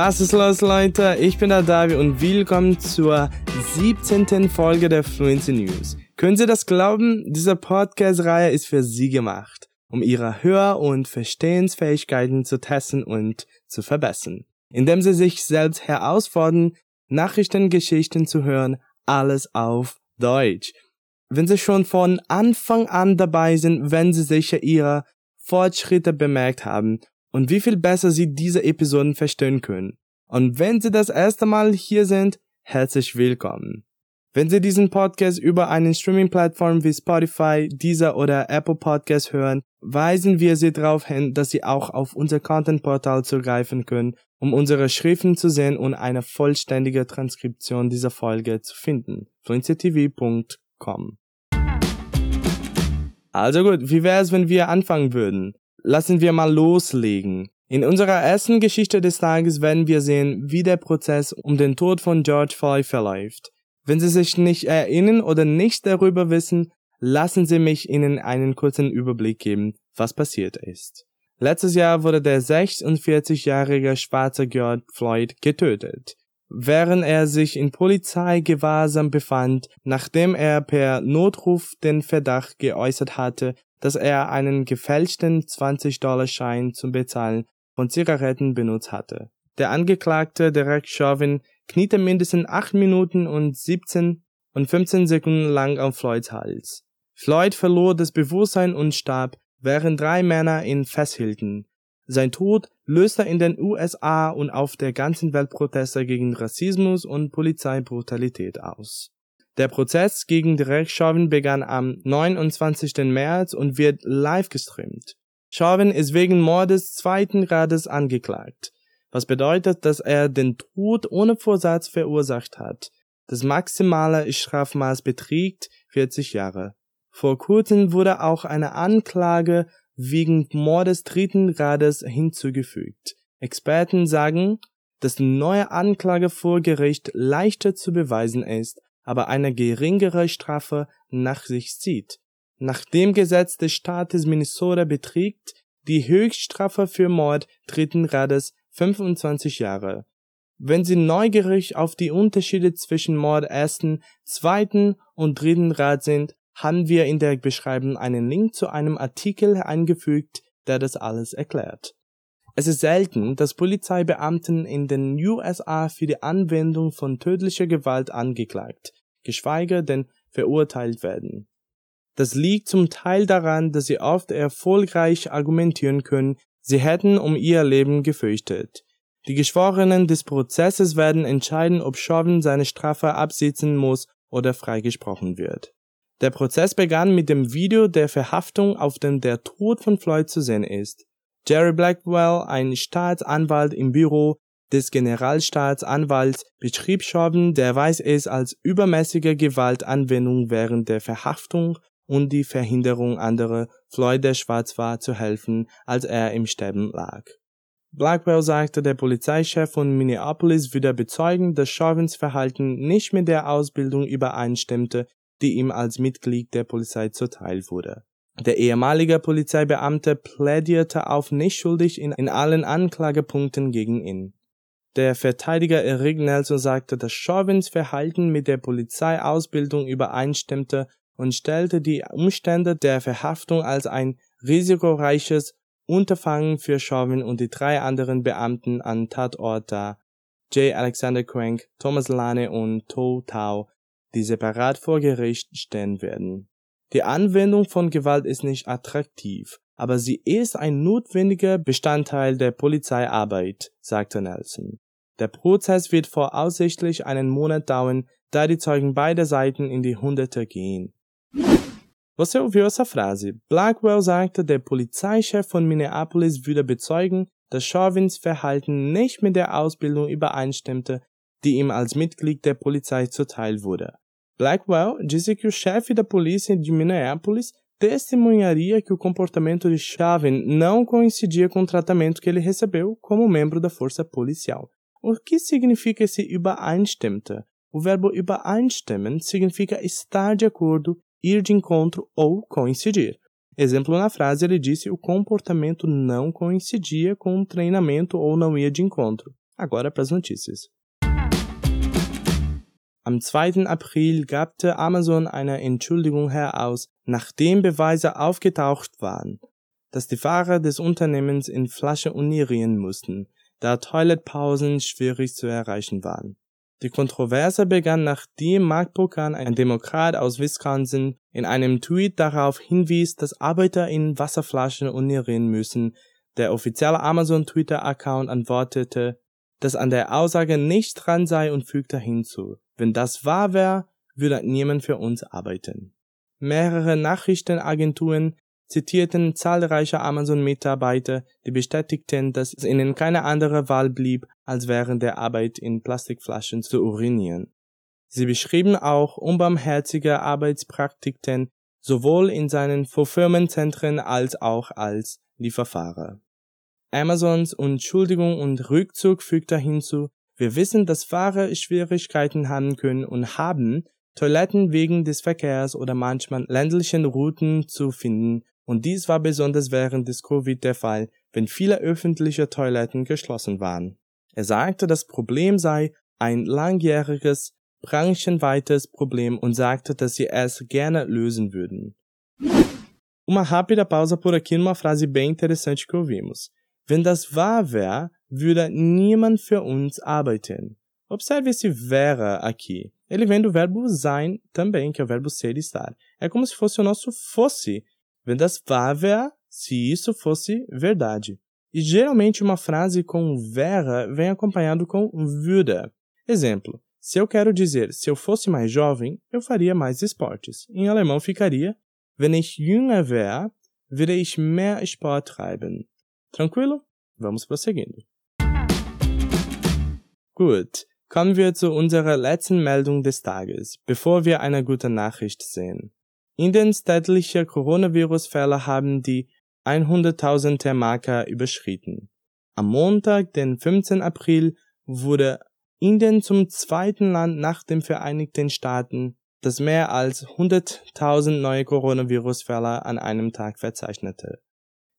Was ist los, Leute? Ich bin der Davi und willkommen zur 17. Folge der Fluency News. Können Sie das glauben? Diese Podcast-Reihe ist für Sie gemacht, um Ihre Hör- und Verstehensfähigkeiten zu testen und zu verbessern. Indem Sie sich selbst herausfordern, Nachrichtengeschichten zu hören, alles auf Deutsch. Wenn Sie schon von Anfang an dabei sind, werden Sie sicher Ihre Fortschritte bemerkt haben und wie viel besser Sie diese Episoden verstehen können. Und wenn Sie das erste Mal hier sind, herzlich willkommen. Wenn Sie diesen Podcast über eine Streaming-Plattform wie Spotify, Deezer oder Apple Podcast hören, weisen wir Sie darauf hin, dass Sie auch auf unser Content-Portal zugreifen können, um unsere Schriften zu sehen und eine vollständige Transkription dieser Folge zu finden. fluencytv.com Also gut, wie wäre es, wenn wir anfangen würden? Lassen wir mal loslegen. In unserer ersten Geschichte des Tages werden wir sehen, wie der Prozess um den Tod von George Floyd verläuft. Wenn Sie sich nicht erinnern oder nichts darüber wissen, lassen Sie mich Ihnen einen kurzen Überblick geben, was passiert ist. Letztes Jahr wurde der 46-jährige schwarze George Floyd getötet, während er sich in Polizeigewahrsam befand, nachdem er per Notruf den Verdacht geäußert hatte, dass er einen gefälschten 20-Dollar-Schein zum Bezahlen von Zigaretten benutzt hatte. Der Angeklagte Derek Chauvin kniete mindestens 8 Minuten und 17 und 15 Sekunden lang auf Floyds Hals. Floyd verlor das Bewusstsein und starb, während drei Männer ihn festhielten. Sein Tod löste in den USA und auf der ganzen Welt Proteste gegen Rassismus und Polizeibrutalität aus. Der Prozess gegen Derek Chauvin begann am 29. März und wird live gestreamt. Chauvin ist wegen Mordes zweiten Grades angeklagt, was bedeutet, dass er den Tod ohne Vorsatz verursacht hat. Das maximale Strafmaß beträgt 40 Jahre. Vor kurzem wurde auch eine Anklage wegen Mordes dritten Grades hinzugefügt. Experten sagen, dass die neue Anklage vor Gericht leichter zu beweisen ist aber eine geringere Strafe nach sich zieht. Nach dem Gesetz des Staates Minnesota beträgt die Höchststrafe für Mord dritten Grades 25 Jahre. Wenn Sie neugierig auf die Unterschiede zwischen Mord ersten, zweiten und dritten Grad sind, haben wir in der Beschreibung einen Link zu einem Artikel eingefügt, der das alles erklärt. Es ist selten, dass Polizeibeamten in den USA für die Anwendung von tödlicher Gewalt angeklagt, geschweige denn verurteilt werden. Das liegt zum Teil daran, dass sie oft erfolgreich argumentieren können, sie hätten um ihr Leben gefürchtet. Die Geschworenen des Prozesses werden entscheiden, ob Chauvin seine Strafe absitzen muss oder freigesprochen wird. Der Prozess begann mit dem Video der Verhaftung, auf dem der Tod von Floyd zu sehen ist. Jerry Blackwell, ein Staatsanwalt im Büro des Generalstaatsanwalts, beschrieb Chauvin, der weiß es als übermäßige Gewaltanwendung während der Verhaftung und die Verhinderung anderer Floyd der schwarz war zu helfen, als er im Sterben lag. Blackwell sagte, der Polizeichef von Minneapolis würde bezeugen, dass Chauvins Verhalten nicht mit der Ausbildung übereinstimmte, die ihm als Mitglied der Polizei zuteil wurde. Der ehemalige Polizeibeamte plädierte auf nicht schuldig in, in allen Anklagepunkten gegen ihn. Der Verteidiger Eric Nelson sagte, dass Chauvins Verhalten mit der Polizeiausbildung übereinstimmte und stellte die Umstände der Verhaftung als ein risikoreiches Unterfangen für Chauvin und die drei anderen Beamten an Tatort dar. J. Alexander Crank, Thomas Lane und To Tao, die separat vor Gericht stehen werden. Die Anwendung von Gewalt ist nicht attraktiv, aber sie ist ein notwendiger Bestandteil der Polizeiarbeit, sagte Nelson. Der Prozess wird voraussichtlich einen Monat dauern, da die Zeugen beider Seiten in die Hunderte gehen. Você ouviu essa frase? Blackwell sagte, der Polizeichef von Minneapolis würde bezeugen, dass Chauvins Verhalten nicht mit der Ausbildung übereinstimmte, die ihm als Mitglied der Polizei zuteil wurde. Blackwell disse que o chefe da polícia de Minneapolis testemunharia que o comportamento de Chauvin não coincidia com o tratamento que ele recebeu como membro da força policial. O que significa esse übereinstimmte? O verbo übereinstimmen significa estar de acordo, ir de encontro ou coincidir. Exemplo na frase, ele disse o comportamento não coincidia com o treinamento ou não ia de encontro. Agora para as notícias. Am 2. April gabte Amazon eine Entschuldigung heraus, nachdem Beweise aufgetaucht waren, dass die Fahrer des Unternehmens in Flasche urinieren mussten, da Toiletpausen schwierig zu erreichen waren. Die Kontroverse begann, nachdem Mark Buchan, ein Demokrat aus Wisconsin, in einem Tweet darauf hinwies, dass Arbeiter in Wasserflaschen urinieren müssen. Der offizielle Amazon Twitter-Account antwortete, dass an der Aussage nicht dran sei und fügte hinzu, wenn das wahr wäre, würde niemand für uns arbeiten. Mehrere Nachrichtenagenturen zitierten zahlreiche Amazon-Mitarbeiter, die bestätigten, dass es ihnen keine andere Wahl blieb, als während der Arbeit in Plastikflaschen zu urinieren. Sie beschrieben auch unbarmherzige Arbeitspraktiken sowohl in seinen Fulfillment-Zentren als auch als Lieferfahrer. Amazons Entschuldigung und Rückzug fügte hinzu, wir wissen, dass Fahrer Schwierigkeiten haben können und haben, Toiletten wegen des Verkehrs oder manchmal ländlichen Routen zu finden, und dies war besonders während des Covid der Fall, wenn viele öffentliche Toiletten geschlossen waren. Er sagte, das Problem sei ein langjähriges, branchenweites Problem und sagte, dass sie es gerne lösen würden. Uma rápida pausa por aqui numa frase bem interessante que ouvimos. Wenn das wahr wäre, würde niemand für uns arbeiten. Observe esse vera aqui. Ele vem do verbo sein também, que é o verbo ser e estar. É como se fosse o nosso fosse. Wäre, se isso fosse verdade. E geralmente uma frase com vera vem acompanhado com würde. Exemplo: se eu quero dizer se eu fosse mais jovem, eu faria mais esportes. Em alemão ficaria: Wenn ich jünger wäre, würde ich mehr Sport treiben. Tranquilo? Vamos prosseguindo. Gut, kommen wir zu unserer letzten Meldung des Tages, bevor wir eine gute Nachricht sehen. Indienstädtliche Coronavirus-Fälle haben die 100.000er Marke überschritten. Am Montag, den 15. April, wurde Indien zum zweiten Land nach den Vereinigten Staaten, das mehr als 100.000 neue Coronavirus-Fälle an einem Tag verzeichnete.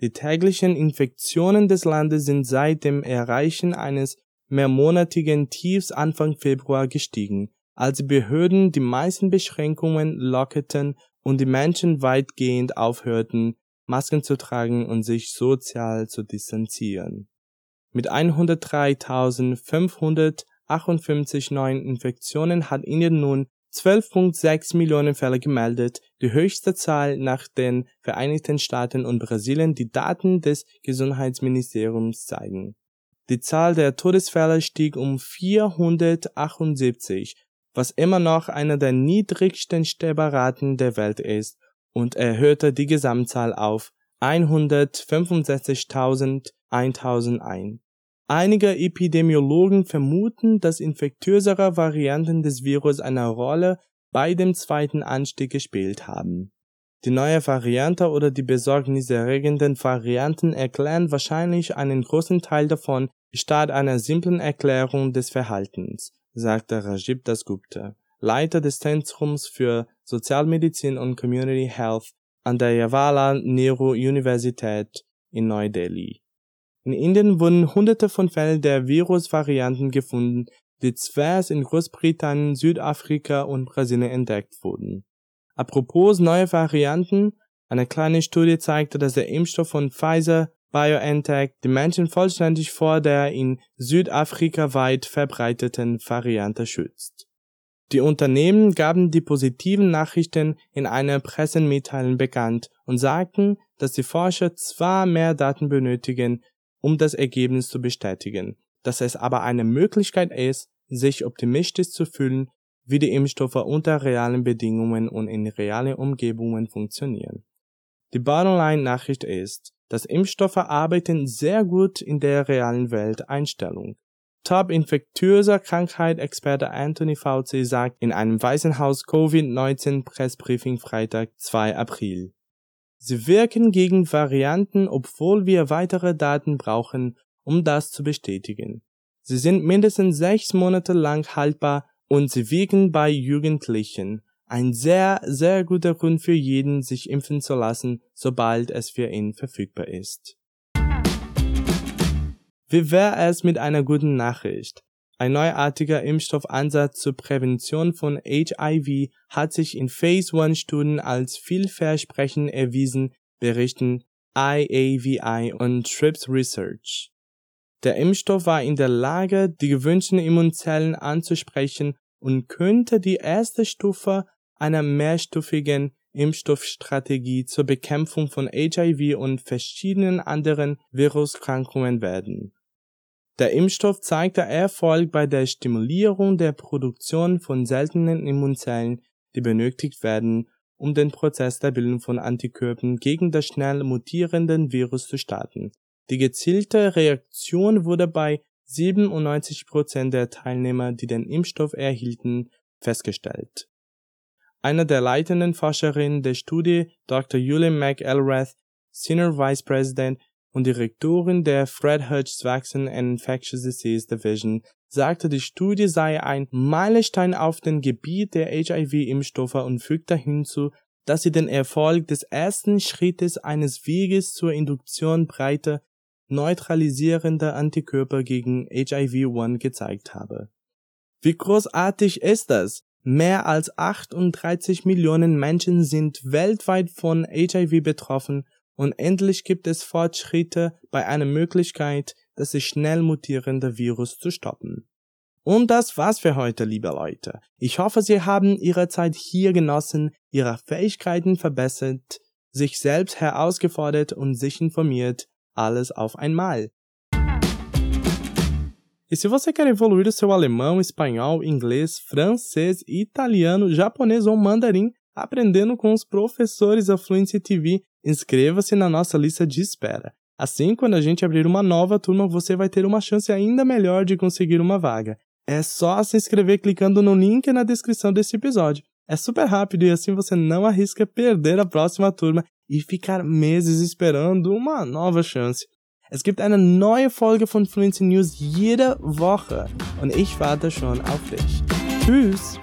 Die täglichen Infektionen des Landes sind seit dem Erreichen eines mehrmonatigen Tiefs Anfang Februar gestiegen, als Behörden die meisten Beschränkungen lockerten und die Menschen weitgehend aufhörten, Masken zu tragen und sich sozial zu distanzieren. Mit 103.558 neuen Infektionen hat Indien nun 12,6 Millionen Fälle gemeldet, die höchste Zahl nach den Vereinigten Staaten und Brasilien, die Daten des Gesundheitsministeriums zeigen. Die Zahl der Todesfälle stieg um 478, was immer noch eine der niedrigsten Sterberraten der Welt ist, und erhöhte die Gesamtzahl auf 165.001. Einige Epidemiologen vermuten, dass infektiösere Varianten des Virus eine Rolle bei dem zweiten Anstieg gespielt haben. Die neue Variante oder die besorgniserregenden Varianten erklären wahrscheinlich einen großen Teil davon statt einer simplen Erklärung des Verhaltens, sagte Rajib Dasgupta, Leiter des Zentrums für Sozialmedizin und Community Health an der Jawaharlal Nehru Universität in Neu-Delhi. In Indien wurden hunderte von Fällen der Virusvarianten gefunden, die zuerst in Großbritannien, Südafrika und Brasilien entdeckt wurden. Apropos neue Varianten, eine kleine Studie zeigte, dass der Impfstoff von Pfizer BioNTech die Menschen vollständig vor der in Südafrika weit verbreiteten Variante schützt. Die Unternehmen gaben die positiven Nachrichten in einer Pressemitteilung bekannt und sagten, dass die Forscher zwar mehr Daten benötigen, um das Ergebnis zu bestätigen, dass es aber eine Möglichkeit ist, sich optimistisch zu fühlen, wie die Impfstoffe unter realen Bedingungen und in realen Umgebungen funktionieren. Die Bottomline-Nachricht ist, dass Impfstoffe arbeiten sehr gut in der realen Welt Einstellung. Top-infektiöser Krankheit-Experte Anthony Fauci sagt in einem Weißen Haus Covid-19-Pressbriefing Freitag 2 April. Sie wirken gegen Varianten, obwohl wir weitere Daten brauchen, um das zu bestätigen. Sie sind mindestens sechs Monate lang haltbar und sie wirken bei Jugendlichen. Ein sehr, sehr guter Grund für jeden, sich impfen zu lassen, sobald es für ihn verfügbar ist. Wie wäre es mit einer guten Nachricht? Ein neuartiger Impfstoffansatz zur Prävention von HIV hat sich in Phase 1 Studien als vielversprechend erwiesen, berichten IAVI und TRIPS Research. Der Impfstoff war in der Lage, die gewünschten Immunzellen anzusprechen und könnte die erste Stufe einer mehrstufigen Impfstoffstrategie zur Bekämpfung von HIV und verschiedenen anderen Viruskrankungen werden. Der Impfstoff zeigte Erfolg bei der Stimulierung der Produktion von seltenen Immunzellen, die benötigt werden, um den Prozess der Bildung von Antikörpern gegen das schnell mutierenden Virus zu starten. Die gezielte Reaktion wurde bei 97% der Teilnehmer, die den Impfstoff erhielten, festgestellt. Einer der leitenden Forscherinnen der Studie, Dr. Julie McElrath, Senior Vice President und Direktorin der Fred Hutch Vaccine and Infectious Disease Division, sagte, die Studie sei ein Meilenstein auf dem Gebiet der HIV-Impfstoffe und fügte hinzu, dass sie den Erfolg des ersten Schrittes eines Weges zur Induktion breiter, neutralisierender Antikörper gegen HIV-1 gezeigt habe. Wie großartig ist das? Mehr als 38 Millionen Menschen sind weltweit von HIV betroffen und endlich gibt es Fortschritte bei einer Möglichkeit, das sich schnell mutierende Virus zu stoppen. Und das war's für heute, liebe Leute. Ich hoffe, Sie haben Ihre Zeit hier genossen, Ihre Fähigkeiten verbessert, sich selbst herausgefordert und sich informiert, alles auf einmal. E se você quer evoluir o seu alemão, espanhol, inglês, francês, italiano, japonês ou mandarim, aprendendo com os professores da Fluency TV, inscreva-se na nossa lista de espera. Assim, quando a gente abrir uma nova turma, você vai ter uma chance ainda melhor de conseguir uma vaga. É só se inscrever clicando no link na descrição desse episódio. É super rápido e assim você não arrisca perder a próxima turma e ficar meses esperando uma nova chance. Es gibt eine neue Folge von Fluency News jede Woche und ich warte schon auf dich. Tschüss!